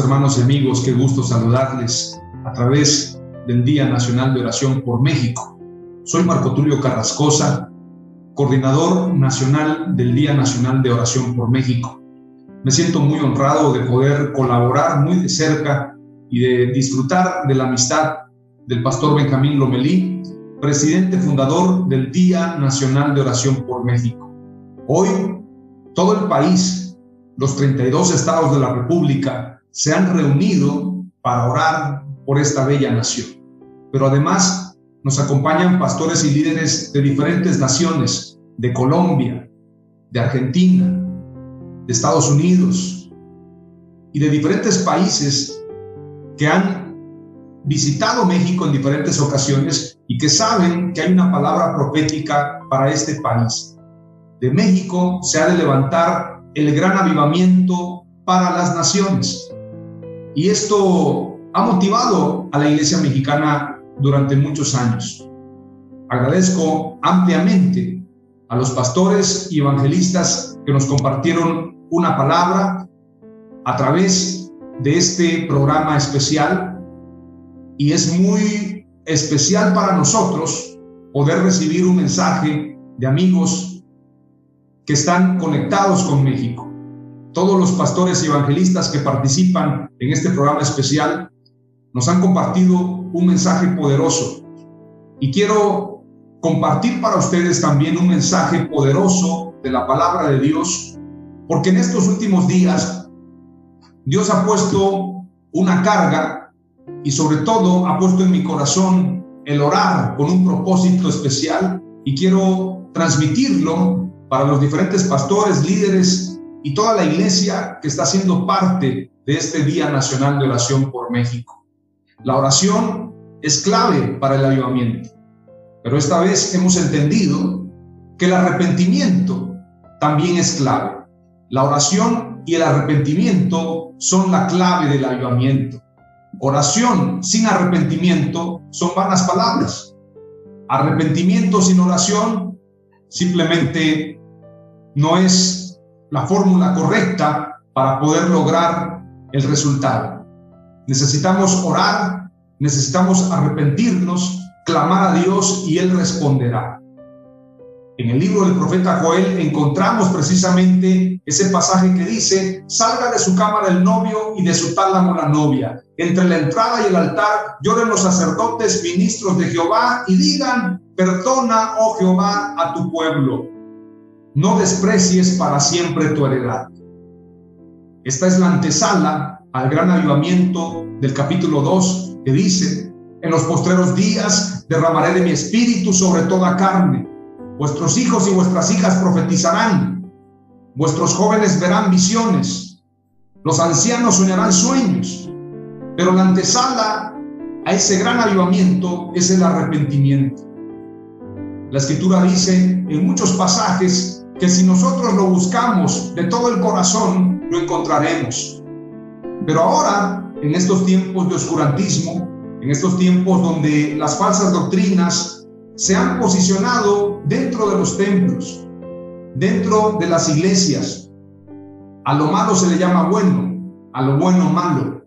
Hermanos y amigos, qué gusto saludarles a través del Día Nacional de Oración por México. Soy Marco Tulio Carrascosa, coordinador nacional del Día Nacional de Oración por México. Me siento muy honrado de poder colaborar muy de cerca y de disfrutar de la amistad del pastor Benjamín Lomelí, presidente fundador del Día Nacional de Oración por México. Hoy, todo el país, los 32 estados de la República, se han reunido para orar por esta bella nación. Pero además nos acompañan pastores y líderes de diferentes naciones, de Colombia, de Argentina, de Estados Unidos y de diferentes países que han visitado México en diferentes ocasiones y que saben que hay una palabra profética para este país. De México se ha de levantar el gran avivamiento para las naciones. Y esto ha motivado a la iglesia mexicana durante muchos años. Agradezco ampliamente a los pastores y evangelistas que nos compartieron una palabra a través de este programa especial y es muy especial para nosotros poder recibir un mensaje de amigos que están conectados con México todos los pastores y evangelistas que participan en este programa especial nos han compartido un mensaje poderoso. Y quiero compartir para ustedes también un mensaje poderoso de la palabra de Dios, porque en estos últimos días Dios ha puesto una carga y sobre todo ha puesto en mi corazón el orar con un propósito especial y quiero transmitirlo para los diferentes pastores, líderes y toda la iglesia que está siendo parte de este Día Nacional de Oración por México. La oración es clave para el avivamiento, pero esta vez hemos entendido que el arrepentimiento también es clave. La oración y el arrepentimiento son la clave del avivamiento. Oración sin arrepentimiento son vanas palabras. Arrepentimiento sin oración simplemente no es la fórmula correcta para poder lograr el resultado. Necesitamos orar, necesitamos arrepentirnos, clamar a Dios y Él responderá. En el libro del profeta Joel encontramos precisamente ese pasaje que dice, salga de su cámara el novio y de su tálamo la novia. Entre la entrada y el altar lloren los sacerdotes, ministros de Jehová, y digan, perdona, oh Jehová, a tu pueblo no desprecies para siempre tu heredad. Esta es la antesala al gran avivamiento del capítulo 2 que dice, en los postreros días derramaré de mi espíritu sobre toda carne. Vuestros hijos y vuestras hijas profetizarán. Vuestros jóvenes verán visiones. Los ancianos soñarán sueños. Pero la antesala a ese gran avivamiento es el arrepentimiento. La escritura dice en muchos pasajes que si nosotros lo buscamos de todo el corazón, lo encontraremos. Pero ahora, en estos tiempos de oscurantismo, en estos tiempos donde las falsas doctrinas se han posicionado dentro de los templos, dentro de las iglesias, a lo malo se le llama bueno a lo bueno malo.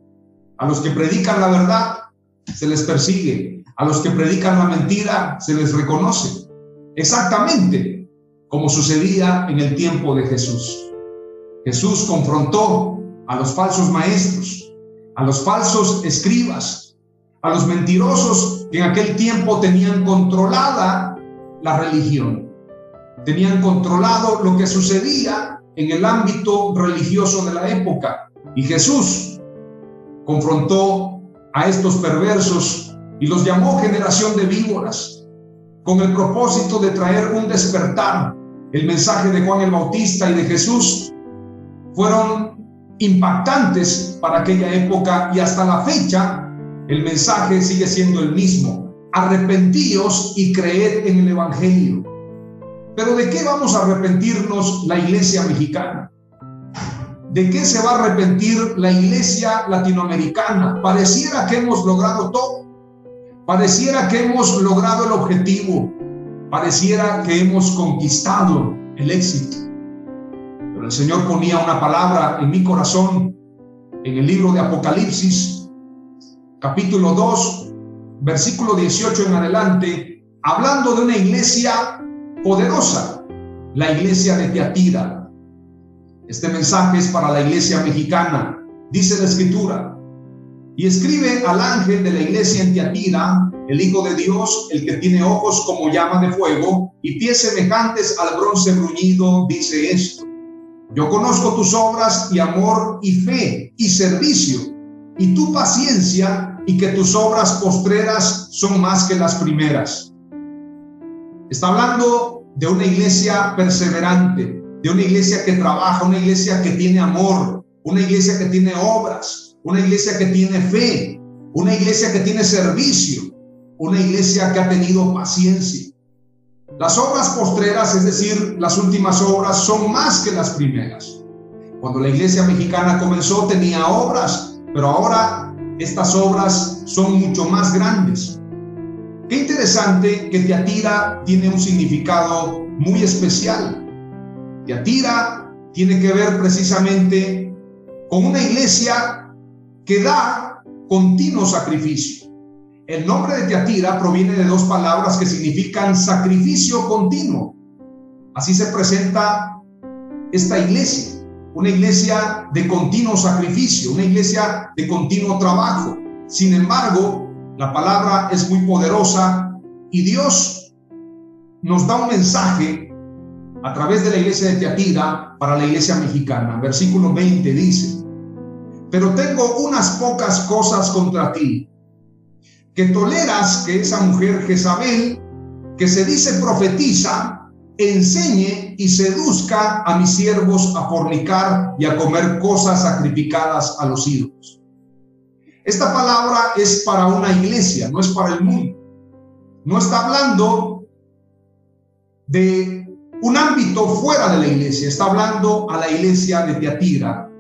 A los que predican la verdad se les persigue. A los que predican la mentira se les reconoce. Exactamente como sucedía en el tiempo de Jesús. Jesús confrontó a los falsos maestros, a los falsos escribas, a los mentirosos que en aquel tiempo tenían controlada la religión, tenían controlado lo que sucedía en el ámbito religioso de la época. Y Jesús confrontó a estos perversos y los llamó generación de víboras, con el propósito de traer un despertar. El mensaje de Juan el Bautista y de Jesús fueron impactantes para aquella época y hasta la fecha el mensaje sigue siendo el mismo. Arrepentíos y creed en el Evangelio. Pero ¿de qué vamos a arrepentirnos la iglesia mexicana? ¿De qué se va a arrepentir la iglesia latinoamericana? Pareciera que hemos logrado todo. Pareciera que hemos logrado el objetivo. Pareciera que hemos conquistado el éxito. Pero el Señor ponía una palabra en mi corazón en el libro de Apocalipsis, capítulo 2, versículo 18 en adelante, hablando de una iglesia poderosa, la iglesia de Teatira. Este mensaje es para la iglesia mexicana, dice la escritura. Y escribe al ángel de la iglesia en Teatira, el Hijo de Dios, el que tiene ojos como llama de fuego y pies semejantes al bronce bruñido, dice esto. Yo conozco tus obras y amor y fe y servicio y tu paciencia y que tus obras postreras son más que las primeras. Está hablando de una iglesia perseverante, de una iglesia que trabaja, una iglesia que tiene amor, una iglesia que tiene obras, una iglesia que tiene fe, una iglesia que tiene servicio, una iglesia que ha tenido paciencia. Las obras postreras, es decir, las últimas obras, son más que las primeras. Cuando la iglesia mexicana comenzó tenía obras, pero ahora estas obras son mucho más grandes. Qué interesante que Teatira tiene un significado muy especial. Teatira tiene que ver precisamente con una iglesia que da continuo sacrificio. El nombre de Teatira proviene de dos palabras que significan sacrificio continuo. Así se presenta esta iglesia, una iglesia de continuo sacrificio, una iglesia de continuo trabajo. Sin embargo, la palabra es muy poderosa y Dios nos da un mensaje a través de la iglesia de Teatira para la iglesia mexicana. Versículo 20 dice, pero tengo unas pocas cosas contra ti, que toleras que esa mujer Jezabel, que se dice profetiza, enseñe y seduzca a mis siervos a fornicar y a comer cosas sacrificadas a los ídolos. Esta palabra es para una iglesia, no es para el mundo. No está hablando de un ámbito fuera de la iglesia, está hablando a la iglesia de Teatira.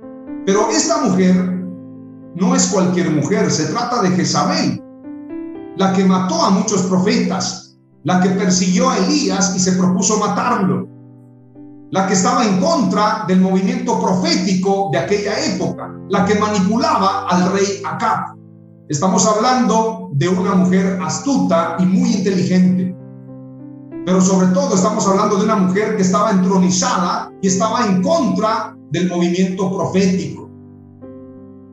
Pero esta mujer no es cualquier mujer, se trata de Jezabel, la que mató a muchos profetas, la que persiguió a Elías y se propuso matarlo, la que estaba en contra del movimiento profético de aquella época, la que manipulaba al rey Acab. Estamos hablando de una mujer astuta y muy inteligente. Pero sobre todo estamos hablando de una mujer que estaba entronizada y estaba en contra del movimiento profético.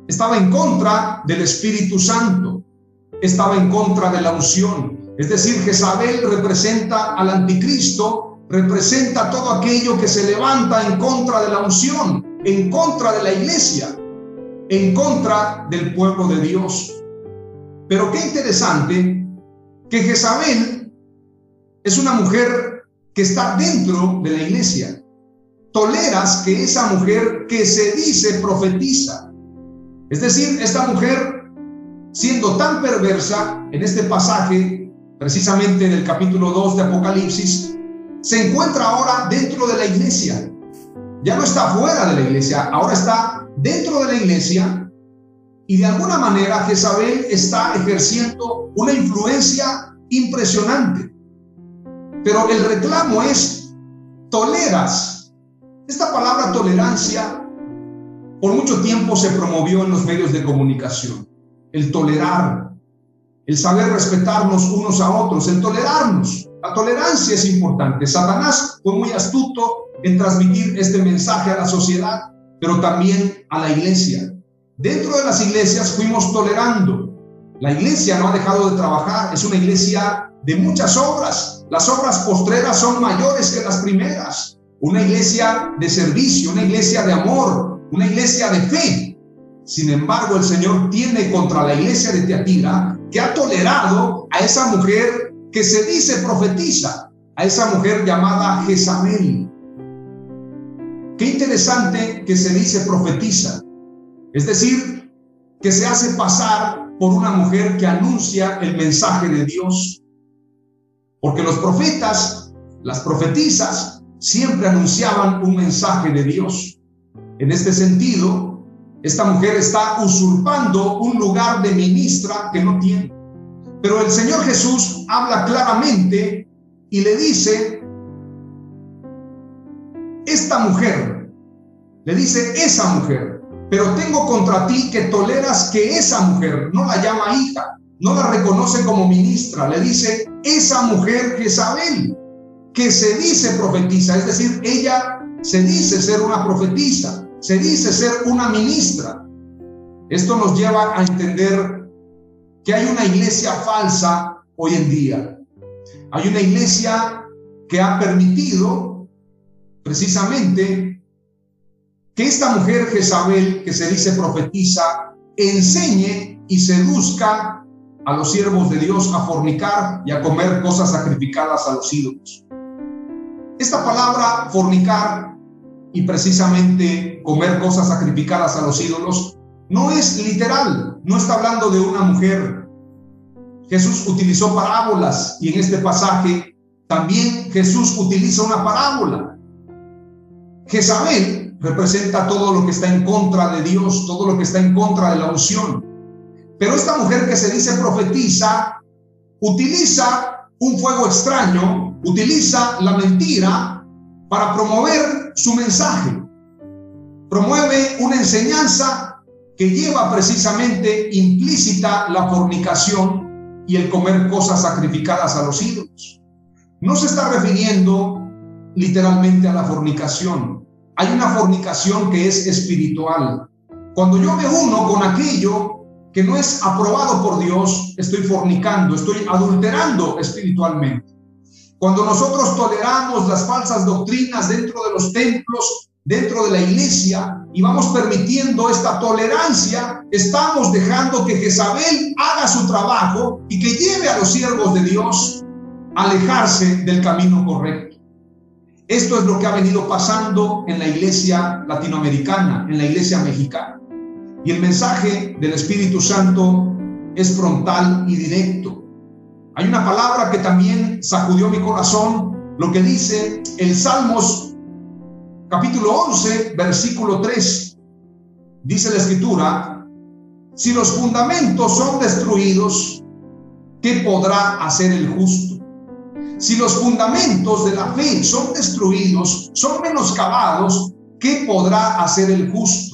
Estaba en contra del Espíritu Santo. Estaba en contra de la unción. Es decir, Jezabel representa al anticristo representa todo aquello que se levanta en contra de la unción, en contra de la iglesia, en contra del pueblo de Dios. Pero qué interesante que Jezabel es una mujer que está dentro de la iglesia. Toleras que esa mujer que se dice profetiza. Es decir, esta mujer, siendo tan perversa en este pasaje, precisamente del capítulo 2 de Apocalipsis, se encuentra ahora dentro de la iglesia. Ya no está fuera de la iglesia, ahora está dentro de la iglesia y de alguna manera Jezabel está ejerciendo una influencia impresionante. Pero el reclamo es, toleras. Esta palabra tolerancia por mucho tiempo se promovió en los medios de comunicación. El tolerar, el saber respetarnos unos a otros, el tolerarnos. La tolerancia es importante. Satanás fue muy astuto en transmitir este mensaje a la sociedad, pero también a la iglesia. Dentro de las iglesias fuimos tolerando. La iglesia no ha dejado de trabajar, es una iglesia de muchas obras. Las obras postreras son mayores que las primeras. Una iglesia de servicio, una iglesia de amor, una iglesia de fe. Sin embargo, el Señor tiene contra la iglesia de Teatira que ha tolerado a esa mujer que se dice profetiza, a esa mujer llamada Jezabel. Qué interesante que se dice profetiza. Es decir, que se hace pasar por una mujer que anuncia el mensaje de Dios. Porque los profetas, las profetizas, siempre anunciaban un mensaje de Dios. En este sentido, esta mujer está usurpando un lugar de ministra que no tiene. Pero el Señor Jesús habla claramente y le dice, esta mujer, le dice esa mujer, pero tengo contra ti que toleras que esa mujer no la llama hija, no la reconoce como ministra, le dice esa mujer Jezabel, que se dice profetiza, es decir, ella se dice ser una profetisa, se dice ser una ministra. Esto nos lleva a entender que hay una iglesia falsa hoy en día. Hay una iglesia que ha permitido precisamente que esta mujer Jezabel, que se dice profetiza, enseñe y seduzca a los siervos de Dios a fornicar y a comer cosas sacrificadas a los ídolos. Esta palabra fornicar y precisamente comer cosas sacrificadas a los ídolos no es literal, no está hablando de una mujer. Jesús utilizó parábolas y en este pasaje también Jesús utiliza una parábola. Jezabel representa todo lo que está en contra de Dios, todo lo que está en contra de la unción. Pero esta mujer que se dice profetiza utiliza un fuego extraño, utiliza la mentira para promover su mensaje. Promueve una enseñanza que lleva precisamente implícita la fornicación y el comer cosas sacrificadas a los ídolos. No se está refiriendo literalmente a la fornicación. Hay una fornicación que es espiritual. Cuando yo me uno con aquello que no es aprobado por Dios, estoy fornicando, estoy adulterando espiritualmente. Cuando nosotros toleramos las falsas doctrinas dentro de los templos, dentro de la iglesia y vamos permitiendo esta tolerancia, estamos dejando que Jezabel haga su trabajo y que lleve a los siervos de Dios a alejarse del camino correcto. Esto es lo que ha venido pasando en la iglesia latinoamericana, en la iglesia mexicana. Y el mensaje del Espíritu Santo es frontal y directo. Hay una palabra que también sacudió mi corazón, lo que dice el Salmos capítulo 11, versículo 3, dice la escritura, si los fundamentos son destruidos, ¿qué podrá hacer el justo? Si los fundamentos de la fe son destruidos, son menoscabados, ¿qué podrá hacer el justo?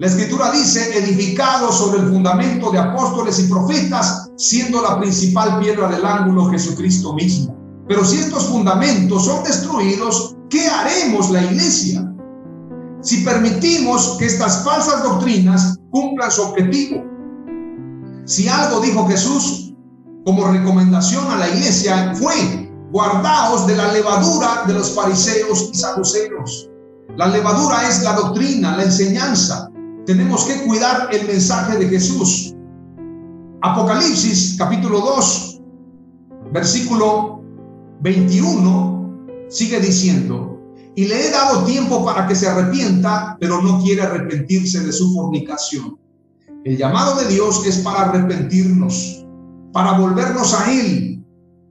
La escritura dice, edificado sobre el fundamento de apóstoles y profetas, siendo la principal piedra del ángulo Jesucristo mismo. Pero si estos fundamentos son destruidos, ¿qué haremos la iglesia? Si permitimos que estas falsas doctrinas cumplan su objetivo. Si algo dijo Jesús como recomendación a la iglesia fue, guardaos de la levadura de los fariseos y saduceos. La levadura es la doctrina, la enseñanza. Tenemos que cuidar el mensaje de Jesús. Apocalipsis capítulo 2, versículo 21 sigue diciendo, y le he dado tiempo para que se arrepienta, pero no quiere arrepentirse de su fornicación. El llamado de Dios es para arrepentirnos, para volvernos a Él,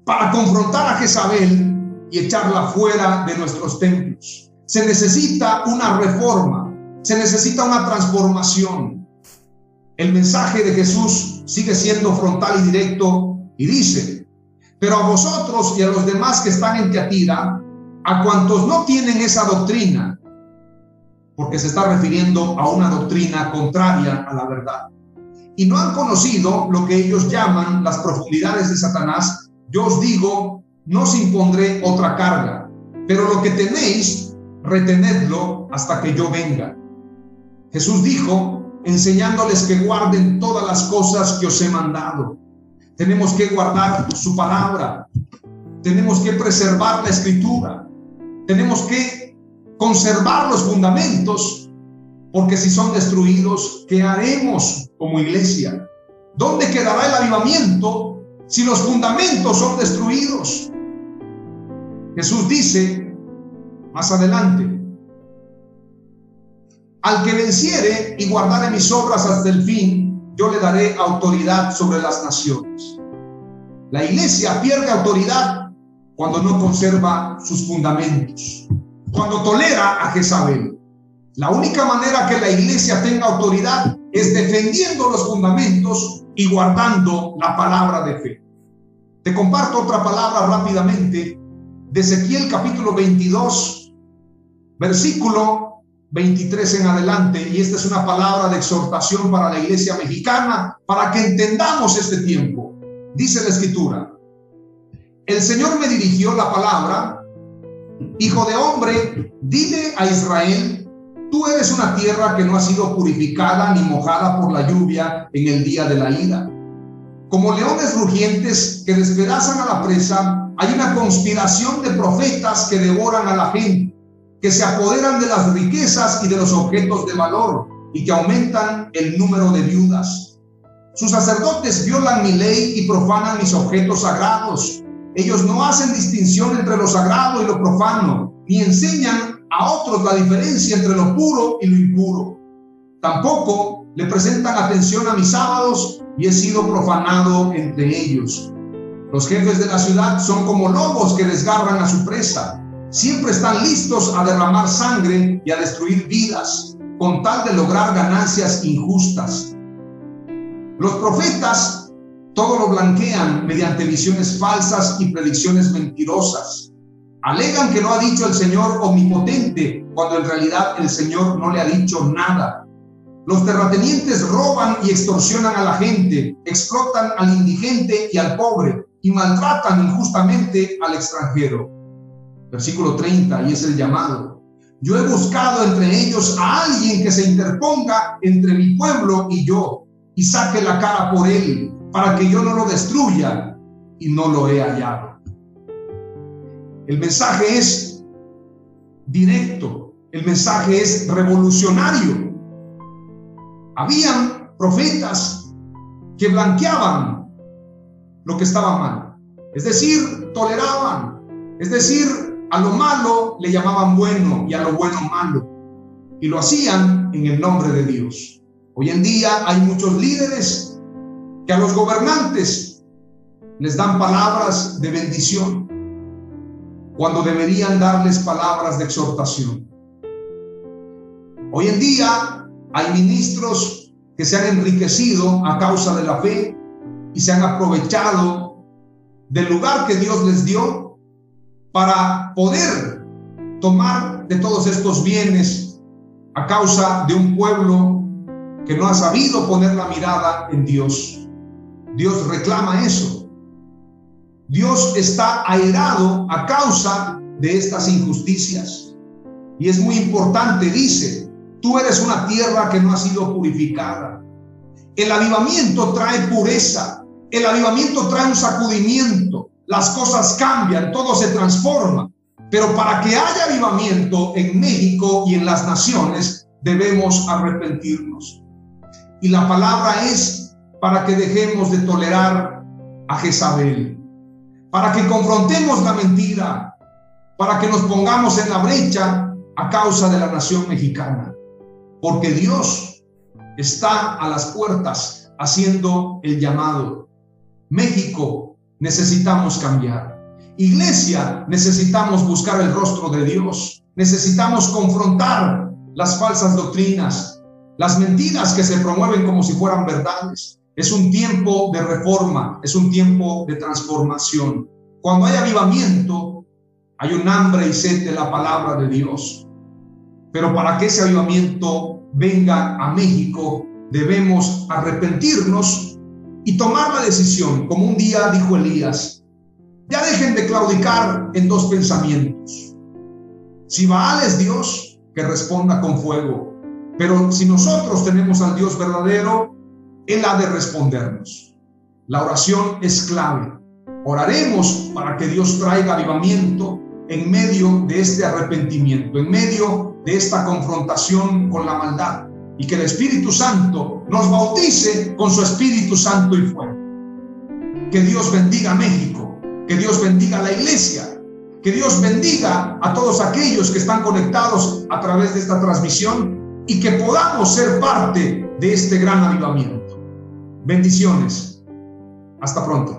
para confrontar a Jezabel y echarla fuera de nuestros templos. Se necesita una reforma, se necesita una transformación. El mensaje de Jesús sigue siendo frontal y directo y dice, pero a vosotros y a los demás que están en Teatira, a cuantos no tienen esa doctrina, porque se está refiriendo a una doctrina contraria a la verdad. Y no han conocido lo que ellos llaman las profundidades de Satanás. Yo os digo, no os impondré otra carga, pero lo que tenéis, retenedlo hasta que yo venga. Jesús dijo, enseñándoles que guarden todas las cosas que os he mandado. Tenemos que guardar su palabra, tenemos que preservar la escritura, tenemos que conservar los fundamentos, porque si son destruidos, ¿qué haremos como iglesia? ¿Dónde quedará el avivamiento si los fundamentos son destruidos? Jesús dice más adelante, al que venciere y guardare mis obras hasta el fin, yo le daré autoridad sobre las naciones. La iglesia pierde autoridad cuando no conserva sus fundamentos, cuando tolera a Jezabel. La única manera que la iglesia tenga autoridad es defendiendo los fundamentos y guardando la palabra de fe. Te comparto otra palabra rápidamente de Ezequiel capítulo 22, versículo 23 en adelante, y esta es una palabra de exhortación para la iglesia mexicana, para que entendamos este tiempo. Dice la escritura, el Señor me dirigió la palabra, hijo de hombre, dile a Israel, tú eres una tierra que no ha sido purificada ni mojada por la lluvia en el día de la ira. Como leones rugientes que despedazan a la presa, hay una conspiración de profetas que devoran a la gente que se apoderan de las riquezas y de los objetos de valor y que aumentan el número de viudas. Sus sacerdotes violan mi ley y profanan mis objetos sagrados. Ellos no hacen distinción entre lo sagrado y lo profano, ni enseñan a otros la diferencia entre lo puro y lo impuro. Tampoco le presentan atención a mis sábados y he sido profanado entre ellos. Los jefes de la ciudad son como lobos que desgarran a su presa siempre están listos a derramar sangre y a destruir vidas con tal de lograr ganancias injustas. Los profetas todo lo blanquean mediante visiones falsas y predicciones mentirosas. Alegan que lo ha dicho el Señor omnipotente cuando en realidad el Señor no le ha dicho nada. Los terratenientes roban y extorsionan a la gente, explotan al indigente y al pobre y maltratan injustamente al extranjero versículo 30, y es el llamado. Yo he buscado entre ellos a alguien que se interponga entre mi pueblo y yo, y saque la cara por él, para que yo no lo destruya, y no lo he hallado. El mensaje es directo, el mensaje es revolucionario. Habían profetas que blanqueaban lo que estaba mal, es decir, toleraban, es decir, a lo malo le llamaban bueno y a lo bueno malo. Y lo hacían en el nombre de Dios. Hoy en día hay muchos líderes que a los gobernantes les dan palabras de bendición cuando deberían darles palabras de exhortación. Hoy en día hay ministros que se han enriquecido a causa de la fe y se han aprovechado del lugar que Dios les dio para poder tomar de todos estos bienes a causa de un pueblo que no ha sabido poner la mirada en Dios. Dios reclama eso. Dios está airado a causa de estas injusticias. Y es muy importante, dice, tú eres una tierra que no ha sido purificada. El avivamiento trae pureza. El avivamiento trae un sacudimiento las cosas cambian, todo se transforma. Pero para que haya avivamiento en México y en las naciones, debemos arrepentirnos. Y la palabra es para que dejemos de tolerar a Jezabel, para que confrontemos la mentira, para que nos pongamos en la brecha a causa de la nación mexicana. Porque Dios está a las puertas haciendo el llamado. México necesitamos cambiar. Iglesia, necesitamos buscar el rostro de Dios. Necesitamos confrontar las falsas doctrinas, las mentiras que se promueven como si fueran verdades. Es un tiempo de reforma, es un tiempo de transformación. Cuando hay avivamiento, hay un hambre y sed de la palabra de Dios. Pero para que ese avivamiento venga a México, debemos arrepentirnos y tomar la decisión, como un día dijo Elías, ya dejen de claudicar en dos pensamientos. Si Baal es Dios, que responda con fuego. Pero si nosotros tenemos al Dios verdadero, Él ha de respondernos. La oración es clave. Oraremos para que Dios traiga avivamiento en medio de este arrepentimiento, en medio de esta confrontación con la maldad y que el Espíritu Santo nos bautice con su Espíritu Santo y fuego. Que Dios bendiga a México, que Dios bendiga a la iglesia, que Dios bendiga a todos aquellos que están conectados a través de esta transmisión y que podamos ser parte de este gran avivamiento. Bendiciones. Hasta pronto.